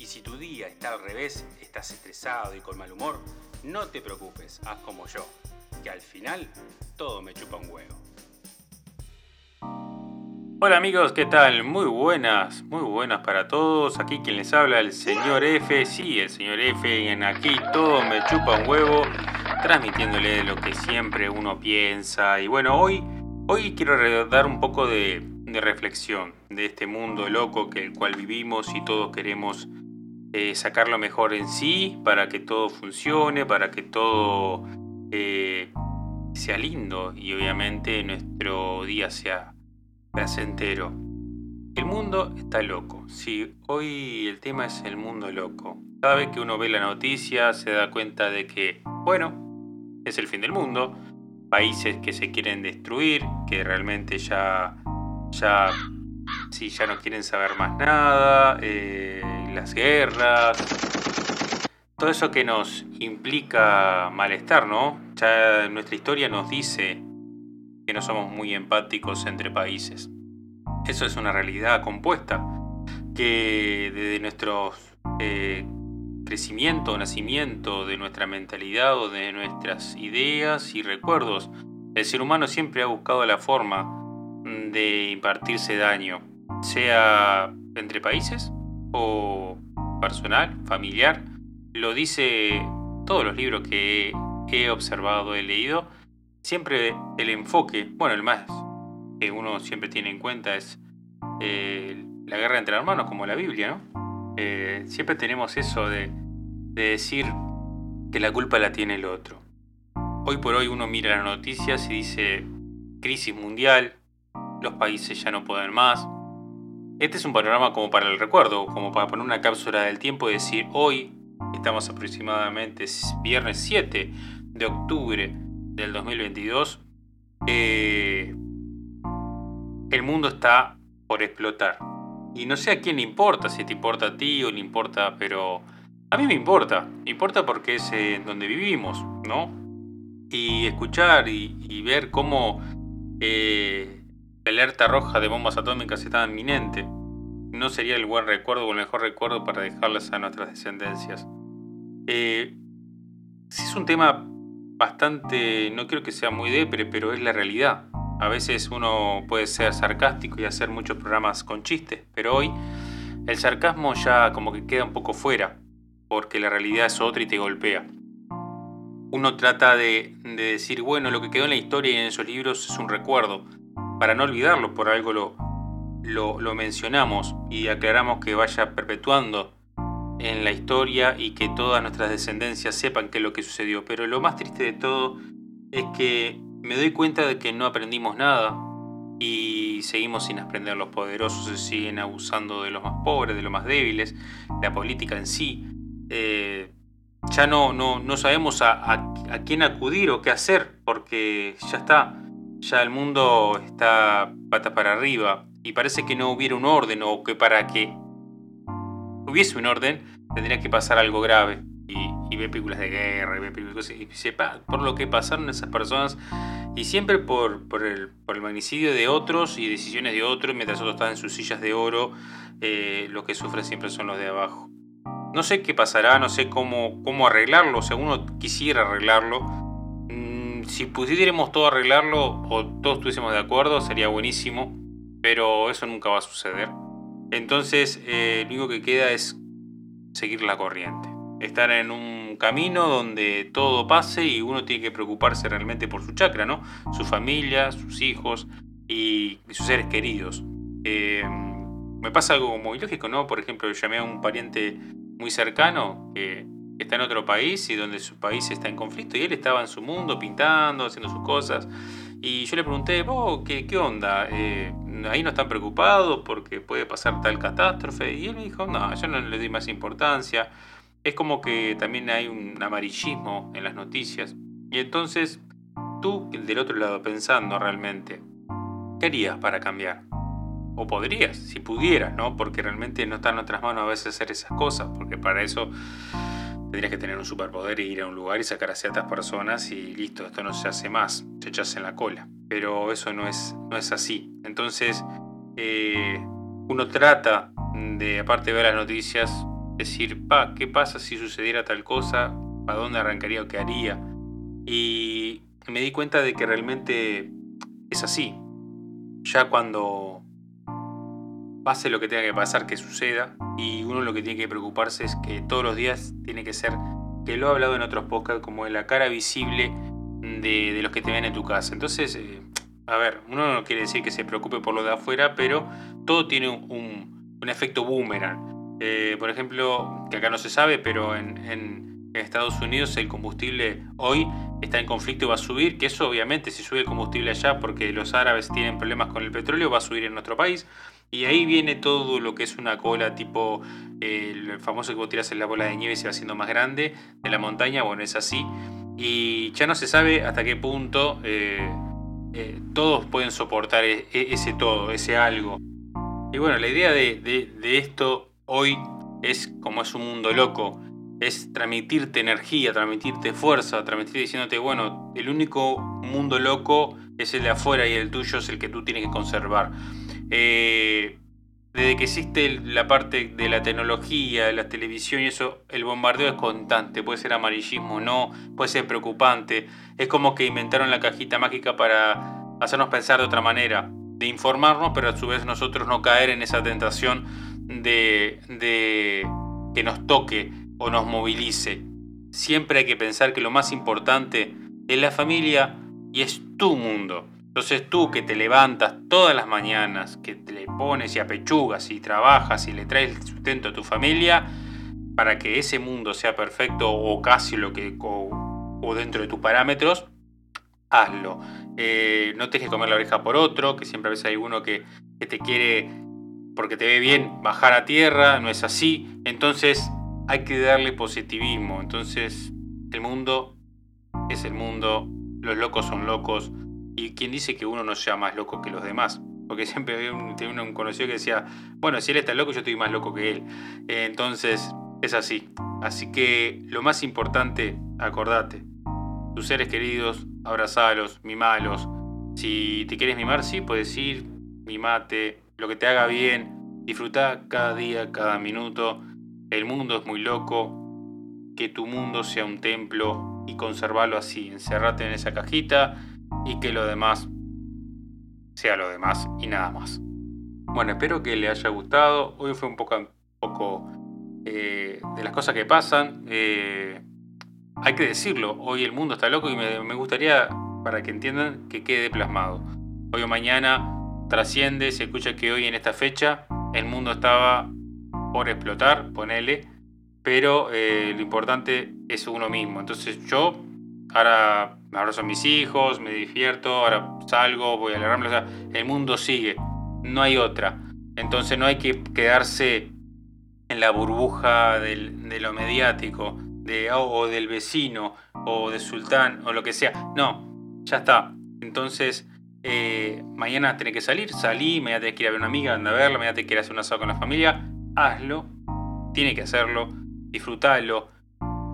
Y si tu día está al revés, estás estresado y con mal humor, no te preocupes, haz como yo, que al final todo me chupa un huevo. Hola amigos, ¿qué tal? Muy buenas, muy buenas para todos. Aquí quien les habla, el señor F. Sí, el señor F. En aquí todo me chupa un huevo, transmitiéndole lo que siempre uno piensa. Y bueno, hoy, hoy quiero dar un poco de, de reflexión de este mundo loco que el cual vivimos y todos queremos eh, sacar lo mejor en sí para que todo funcione, para que todo eh, sea lindo y obviamente nuestro día sea placentero. El mundo está loco. Sí, hoy el tema es el mundo loco. Cada vez que uno ve la noticia se da cuenta de que, bueno, es el fin del mundo. Países que se quieren destruir, que realmente ya, ya, sí, ya no quieren saber más nada. Eh, las guerras, todo eso que nos implica malestar, ¿no? Ya nuestra historia nos dice que no somos muy empáticos entre países. Eso es una realidad compuesta que desde nuestro eh, crecimiento, nacimiento, de nuestra mentalidad o de nuestras ideas y recuerdos, el ser humano siempre ha buscado la forma de impartirse daño, sea entre países o personal, familiar, lo dice todos los libros que he observado, he leído, siempre el enfoque, bueno, el más que uno siempre tiene en cuenta es eh, la guerra entre hermanos, como la Biblia, ¿no? Eh, siempre tenemos eso de, de decir que la culpa la tiene el otro. Hoy por hoy uno mira las noticias y dice crisis mundial, los países ya no pueden más, este es un panorama como para el recuerdo, como para poner una cápsula del tiempo y decir, hoy estamos aproximadamente viernes 7 de octubre del 2022, eh, el mundo está por explotar. Y no sé a quién le importa, si te importa a ti o le importa, pero a mí me importa. Me importa porque es en donde vivimos, ¿no? Y escuchar y, ver cómo eh, la alerta roja de bombas atómicas estaba inminente. No sería el buen recuerdo o el mejor recuerdo para dejarlas a nuestras descendencias. Eh, es un tema bastante, no creo que sea muy depre, pero es la realidad. A veces uno puede ser sarcástico y hacer muchos programas con chistes, pero hoy el sarcasmo ya como que queda un poco fuera, porque la realidad es otra y te golpea. Uno trata de decir, bueno, lo que quedó en la historia y en esos libros es un recuerdo, para no olvidarlo, por algo lo, lo, mencionamos y aclaramos que vaya perpetuando en la historia y que todas nuestras descendencias sepan qué es lo que sucedió. Pero lo más triste de todo es que me doy cuenta de que no aprendimos nada y seguimos sin aprender. Los poderosos se siguen abusando de los más pobres, de los más débiles, la política en sí. Eh, ya no, no, no sabemos a, a quién acudir o qué hacer porque ya está ya el mundo está patas para arriba y parece que no hubiera un orden o que para que hubiese un orden tendría que pasar algo grave. Y, ve películas de guerra y ve películas y sepa por lo que pasaron esas personas y siempre por, por, el, por el magnicidio de otros y decisiones de otros mientras otros están en sus sillas de oro, eh, lo que sufren siempre son los de abajo. No sé qué pasará, no sé cómo, cómo arreglarlo, o sea, uno quisiera arreglarlo, si pudiéramos todo arreglarlo o todos estuviésemos de acuerdo, sería buenísimo, pero eso nunca va a suceder. Entonces, eh, lo único que queda es seguir la corriente. Estar en un camino donde todo pase y uno tiene que preocuparse realmente por su chakra, ¿no? Su familia, sus hijos y, sus seres queridos. Eh, me pasa algo muy lógico, ¿no? Por ejemplo, llamé a un pariente muy cercano que está en otro país y donde su país está en conflicto y él estaba en su mundo pintando, haciendo sus cosas. Y yo le pregunté, oh, ¿qué, qué onda? Eh, ahí no están preocupados porque puede pasar tal catástrofe. Y él me dijo, no, yo no le doy más importancia. es como que también hay un amarillismo en las noticias. Y entonces, tú del otro lado pensando realmente, ¿qué harías para cambiar? O podrías, si pudieras, ¿no? Porque realmente no está en nuestras manos a veces hacer esas cosas, porque para eso tendrías que tener un superpoder e ir a un lugar y sacar a ciertas personas y listo, esto no se hace más, se echas en la cola. Pero eso no es, no es así. Entonces, eh, uno trata de, aparte de ver las noticias, decir, pa, ¿qué pasa si sucediera tal cosa? ¿Para dónde arrancaría o qué haría? Y me di cuenta de que realmente es así. Ya cuando pase lo que tenga que pasar, que suceda, y uno lo que tiene que preocuparse es que todos los días tiene que ser, que lo he hablado en otros podcasts, como la cara visible de, los que te ven en tu casa. Entonces, eh, a ver, uno no quiere decir que se preocupe por lo de afuera, pero todo tiene un, un efecto boomerang. Eh, por ejemplo, que acá no se sabe, pero en, en, Estados Unidos el combustible hoy está en conflicto y va a subir, que eso obviamente si sube el combustible allá porque los árabes tienen problemas con el petróleo, va a subir en nuestro país. Y ahí viene todo lo que es una cola tipo el famoso que vos tirás en la bola de nieve y se va haciendo más grande de la montaña, bueno, es así. Y ya no se sabe hasta qué punto eh, eh, todos pueden soportar e, e, ese todo, ese algo. Y bueno, la idea de, de esto hoy es como es un mundo loco, es transmitirte energía, transmitirte fuerza, transmitirte diciéndote, bueno, el único mundo loco es el de afuera y el tuyo es el que tú tienes que conservar. Eh, desde que existe la parte de la tecnología, de la televisión y eso, el bombardeo es constante. Puede ser amarillismo, no, puede ser preocupante. Es como que inventaron la cajita mágica para hacernos pensar de otra manera, de informarnos, pero a su vez nosotros no caer en esa tentación de que nos toque o nos movilice. Siempre hay que pensar que lo más importante es la familia y es tu mundo. Entonces tú que te levantas todas las mañanas, que te le pones y apechugas y trabajas y le traes el sustento a tu familia, para que ese mundo sea perfecto o casi lo que o, dentro de tus parámetros, hazlo. Eh, no te que comer la oreja por otro, que siempre a veces hay uno que, que te quiere, porque te ve bien, bajar a tierra, no es así. Entonces hay que darle positivismo. Entonces el mundo es el mundo, los locos son locos, y quien dice que uno no sea más loco que los demás. Porque siempre había un, conocido que decía, bueno, si él está loco, yo estoy más loco que él. Eh, entonces, es así. Así que lo más importante, acordate, tus seres queridos, abrazalos, mimalos. Si te quieres mimar, sí, puedes ir, mimate, lo que te haga bien, disfruta cada día, cada minuto. El mundo es muy loco, que tu mundo sea un templo y conservarlo así. Encerrate en esa cajita y que lo demás sea lo demás y nada más. Bueno, espero que le haya gustado. Hoy fue un poco, poco eh, de las cosas que pasan. Eh, hay que decirlo, hoy el mundo está loco y me, gustaría, para que entiendan, que quede plasmado. Hoy o mañana trasciende, se escucha que hoy en esta fecha el mundo estaba por explotar, ponele, pero eh, lo importante es uno mismo. Entonces yo ahora me abrazo a mis hijos, me divierto, ahora salgo, voy a la o sea, el mundo sigue, no hay otra. Entonces no hay que quedarse en la burbuja de lo mediático, de, o del vecino, o de sultán, o lo que sea. No, ya está. Entonces, eh, mañana tenés que salir, salí, mañana tenés que ir a ver a una amiga, anda a verla, mañana tenés que ir a hacer un asado con la familia, hazlo, tiene que hacerlo, disfrútalo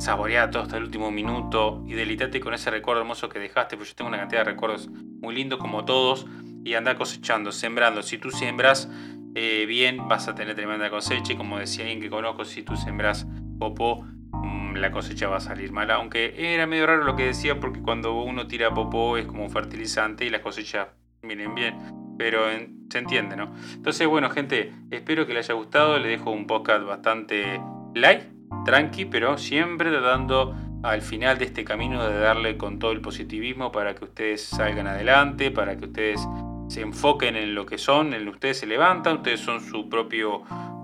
saboreá todo hasta el último minuto y delítate con ese recuerdo hermoso que dejaste, porque yo tengo una cantidad de recuerdos muy lindos como todos, y anda cosechando, sembrando. Si tú siembras eh, bien, vas a tener tremenda cosecha, y como decía alguien que conozco, si tú sembras popó, mm, la cosecha va a salir mala, aunque era medio raro lo que decía, porque cuando uno tira popó es como un fertilizante y las cosechas vienen bien, pero se entiende, ¿no? Entonces, bueno, gente, espero que les haya gustado, les dejo un podcast bastante light tranqui, pero siempre tratando al final de este camino de darle con todo el positivismo para que ustedes salgan adelante, para que ustedes se enfoquen en lo que son, en lo que ustedes se levantan, ustedes son su propio,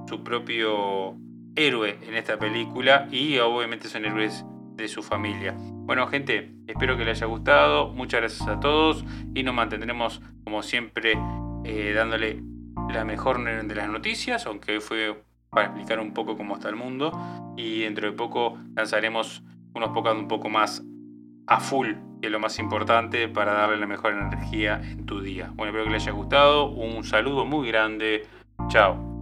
su propio héroe en esta película y obviamente son héroes de su familia. Bueno gente, espero que les haya gustado, muchas gracias a todos y nos mantendremos como siempre eh, dándole la mejor de las noticias, aunque fue para explicar un poco cómo está el mundo. Y dentro de poco lanzaremos unos podcasts un poco más a full, que es lo más importante para darle la mejor energía en tu día. Bueno, espero que les haya gustado. Un saludo muy grande. Chao.